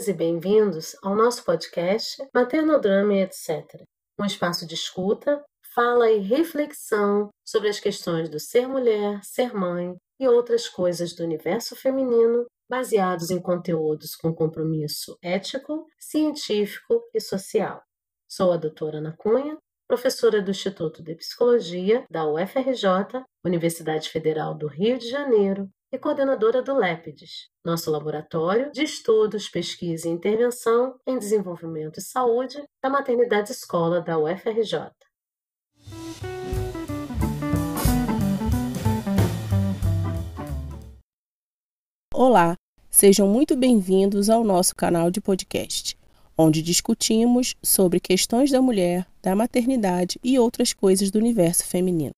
bem-vindas e bem-vindos ao nosso podcast Maternodrama e etc. Um espaço de escuta, fala e reflexão sobre as questões do ser mulher, ser mãe e outras coisas do universo feminino, baseados em conteúdos com compromisso ético, científico e social. Sou a doutora Ana Cunha, professora do Instituto de Psicologia da UFRJ, Universidade Federal do Rio de Janeiro, e coordenadora do LEPIDES, nosso laboratório de estudos, pesquisa e intervenção em desenvolvimento e saúde da maternidade escola da UFRJ. Olá, sejam muito bem-vindos ao nosso canal de podcast, onde discutimos sobre questões da mulher, da maternidade e outras coisas do universo feminino.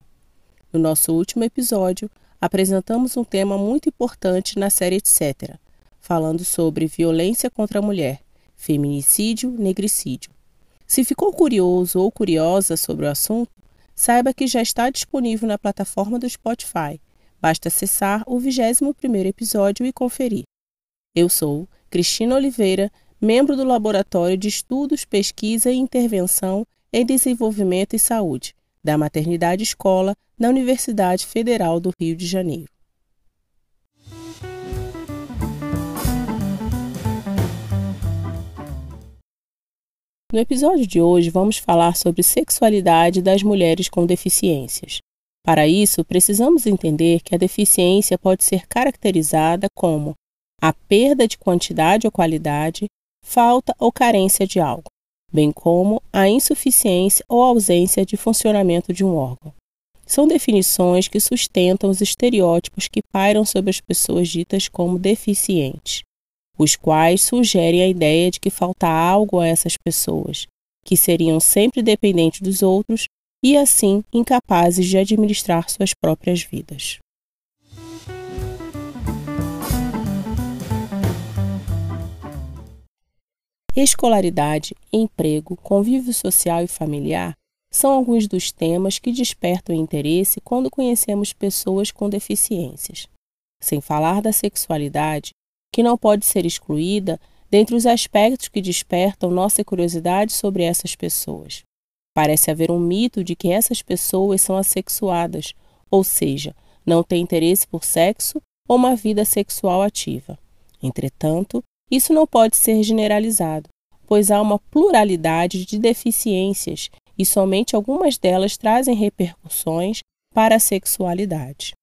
No nosso último episódio, apresentamos um tema muito importante na série Etc., falando sobre violência contra a mulher, feminicídio, negricídio. Se ficou curioso ou curiosa sobre o assunto, saiba que já está disponível na plataforma do Spotify. Basta acessar o 21º episódio e conferir. Eu sou Cristina Oliveira, membro do Laboratório de Estudos, Pesquisa e Intervenção em Desenvolvimento e Saúde, da Maternidade Escola na Universidade Federal do Rio de Janeiro. No episódio de hoje, vamos falar sobre sexualidade das mulheres com deficiências. Para isso, precisamos entender que a deficiência pode ser caracterizada como a perda de quantidade ou qualidade, falta ou carência de algo, bem como a insuficiência ou ausência de funcionamento de um órgão. São definições que sustentam os estereótipos que pairam sobre as pessoas ditas como deficientes, os quais sugerem a ideia de que falta algo a essas pessoas, que seriam sempre dependentes dos outros e, assim, incapazes de administrar suas próprias vidas. Escolaridade, emprego, convívio social e familiar são alguns dos temas que despertam interesse quando conhecemos pessoas com deficiências. Sem falar da sexualidade, que não pode ser excluída dentre os aspectos que despertam nossa curiosidade sobre essas pessoas. Parece haver um mito de que essas pessoas são assexuadas, ou seja, não têm interesse por sexo ou uma vida sexual ativa. Entretanto, isso não pode ser generalizado, pois há uma pluralidade de deficiências e somente algumas delas trazem repercussões para a sexualidade.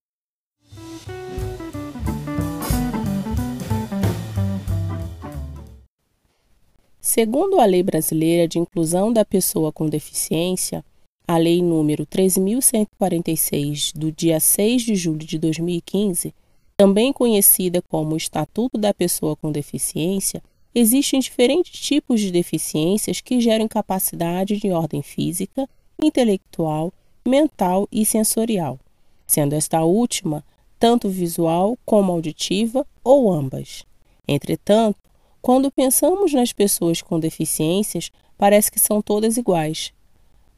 Segundo a Lei Brasileira de Inclusão da Pessoa com Deficiência, a Lei número 13.146, do dia 6 de julho de 2015, também conhecida como Estatuto da Pessoa com Deficiência, Existem diferentes tipos de deficiências que geram incapacidade de ordem física, intelectual, mental e sensorial, sendo esta última tanto visual como auditiva ou ambas. Entretanto, quando pensamos nas pessoas com deficiências, parece que são todas iguais.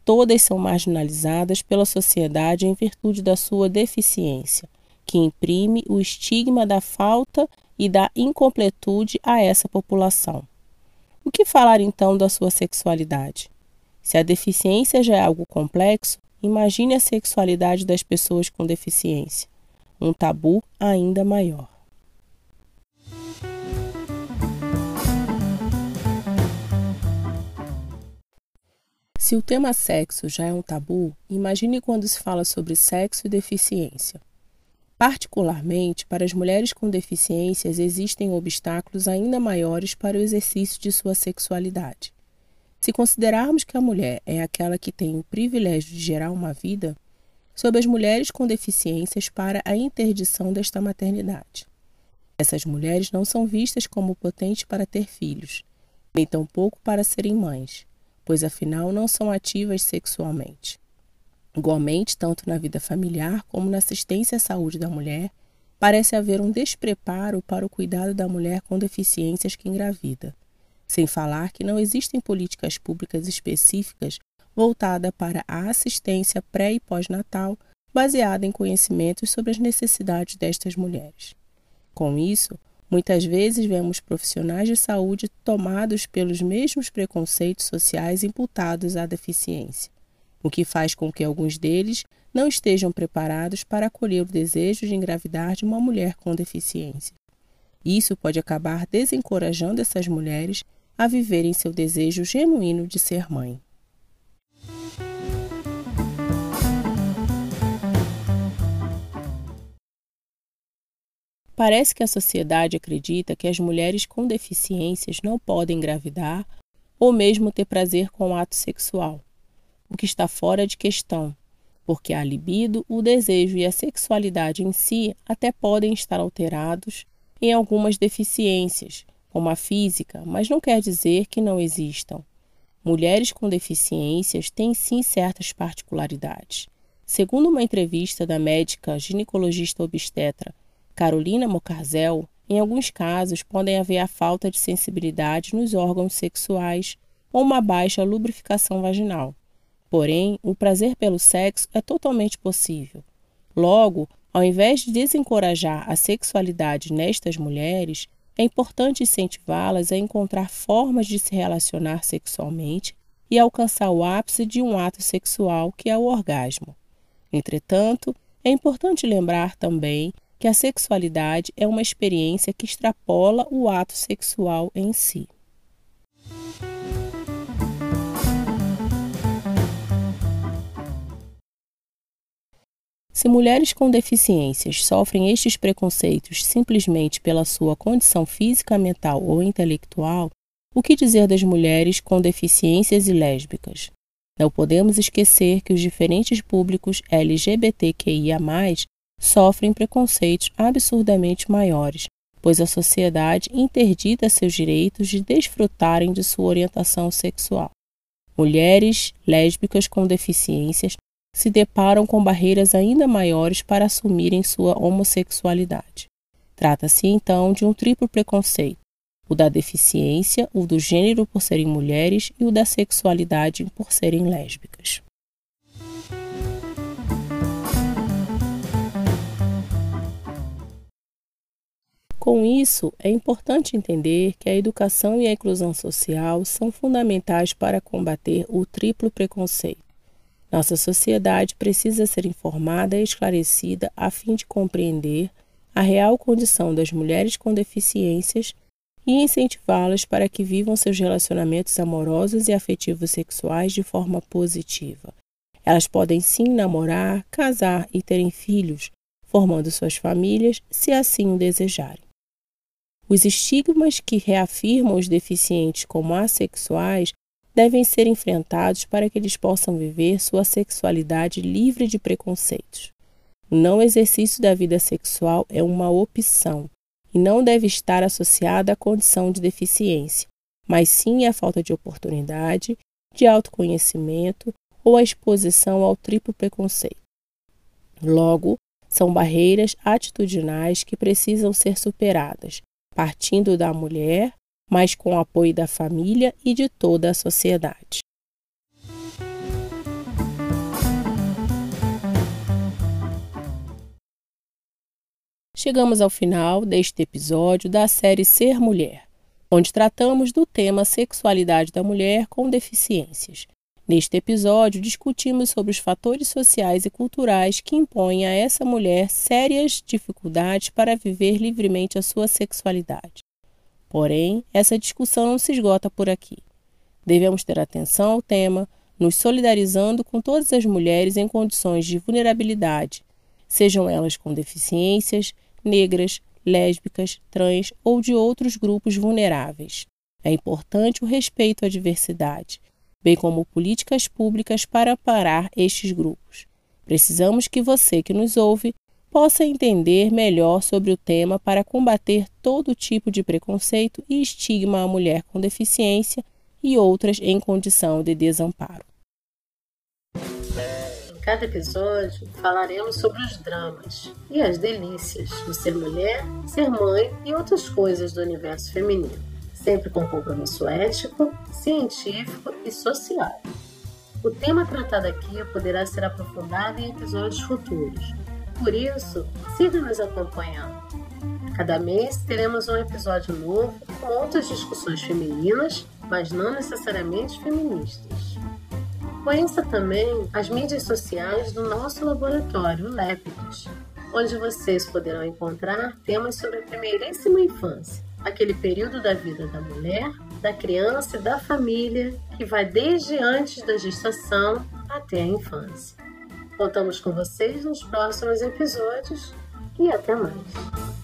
Todas são marginalizadas pela sociedade em virtude da sua deficiência, que imprime o estigma da falta e da incompletude a essa população. O que falar então da sua sexualidade? Se a deficiência já é algo complexo, imagine a sexualidade das pessoas com deficiência. Um tabu ainda maior. Se o tema sexo já é um tabu, imagine quando se fala sobre sexo e deficiência. Particularmente, para as mulheres com deficiências, existem obstáculos ainda maiores para o exercício de sua sexualidade. Se considerarmos que a mulher é aquela que tem o privilégio de gerar uma vida, sobre as mulheres com deficiências para a interdição desta maternidade. Essas mulheres não são vistas como potentes para ter filhos, nem tampouco para serem mães, pois afinal não são ativas sexualmente. Igualmente, tanto na vida familiar como na assistência à saúde da mulher, parece haver um despreparo para o cuidado da mulher com deficiências que engravida. Sem falar que não existem políticas públicas específicas voltadas para a assistência pré e pós-natal baseada em conhecimentos sobre as necessidades destas mulheres. Com isso, Muitas vezes vemos profissionais de saúde tomados pelos mesmos preconceitos sociais imputados à deficiência, o que faz com que alguns deles não estejam preparados para acolher o desejo de engravidar de uma mulher com deficiência. Isso pode acabar desencorajando essas mulheres a viverem seu desejo genuíno de ser mãe. Parece que a sociedade acredita que as mulheres com deficiências não podem engravidar ou mesmo ter prazer com o ato sexual, o que está fora de questão, porque a libido, o desejo e a sexualidade em si até podem estar alterados em algumas deficiências, como a física, mas não quer dizer que não existam. Mulheres com deficiências têm sim certas particularidades. Segundo uma entrevista da médica ginecologista obstetra Carolina Mocarzel, em alguns casos podem haver a falta de sensibilidade nos órgãos sexuais ou uma baixa lubrificação vaginal. Porém, o prazer pelo sexo é totalmente possível. Logo, ao invés de desencorajar a sexualidade nestas mulheres, é importante incentivá-las a encontrar formas de se relacionar sexualmente e alcançar o ápice de um ato sexual, que é o orgasmo. Entretanto, é importante lembrar também que a sexualidade é uma experiência que extrapola o ato sexual em si. Se mulheres com deficiências sofrem estes preconceitos simplesmente pela sua condição física, mental ou intelectual, o que dizer das mulheres com deficiências e lésbicas? Não podemos esquecer que os diferentes públicos LGBTQIA, sofrem preconceitos absurdamente maiores, pois a sociedade interdita seus direitos de desfrutarem de sua orientação sexual. Mulheres lésbicas com deficiências se deparam com barreiras ainda maiores para assumirem sua homossexualidade. Trata-se então de um triplo preconceito: o da deficiência, o do gênero por serem mulheres e o da sexualidade por serem lésbicas. Com isso, é importante entender que a educação e a inclusão social são fundamentais para combater o triplo preconceito. Nossa sociedade precisa ser informada e esclarecida a fim de compreender a real condição das mulheres com deficiências e incentivá-las para que vivam seus relacionamentos amorosos e afetivos sexuais de forma positiva. Elas podem sim namorar, casar e terem filhos, formando suas famílias, se assim o desejarem. Os estigmas que reafirmam os deficientes como assexuais devem ser enfrentados para que eles possam viver sua sexualidade livre de preconceitos. O não exercício da vida sexual é uma opção e não deve estar associada à condição de deficiência, mas sim à falta de oportunidade, de autoconhecimento ou à exposição ao triplo preconceito. Logo, são barreiras atitudinais que precisam ser superadas, partindo da mulher, mas com o apoio da família e de toda a sociedade. Chegamos ao final deste episódio da série Ser Mulher, onde tratamos do tema sexualidade da mulher com deficiências. Neste episódio, discutimos sobre os fatores sociais e culturais que impõem a essa mulher sérias dificuldades para viver livremente a sua sexualidade. Porém, essa discussão não se esgota por aqui. Devemos ter atenção ao tema, nos solidarizando com todas as mulheres em condições de vulnerabilidade, sejam elas com deficiências, negras, lésbicas, trans ou de outros grupos vulneráveis. É importante o respeito à diversidade bem como políticas públicas para parar estes grupos. Precisamos que você que nos ouve possa entender melhor sobre o tema para combater todo tipo de preconceito e estigma à mulher com deficiência e outras em condição de desamparo. Em cada episódio falaremos sobre os dramas e as delícias de ser mulher, ser mãe e outras coisas do universo feminino sempre com compromisso ético, científico e social. O tema tratado aqui poderá ser aprofundado em episódios futuros. Por isso, siga nos acompanhando. cada mês teremos um episódio novo com outras discussões femininas, mas não necessariamente feministas. Conheça também as mídias sociais do nosso laboratório, Lépidos, onde vocês poderão encontrar temas sobre a primeiríssima infância, aquele período da vida da mulher, da criança e da família que vai desde antes da gestação até a infância. Contamos com vocês nos próximos episódios e até mais.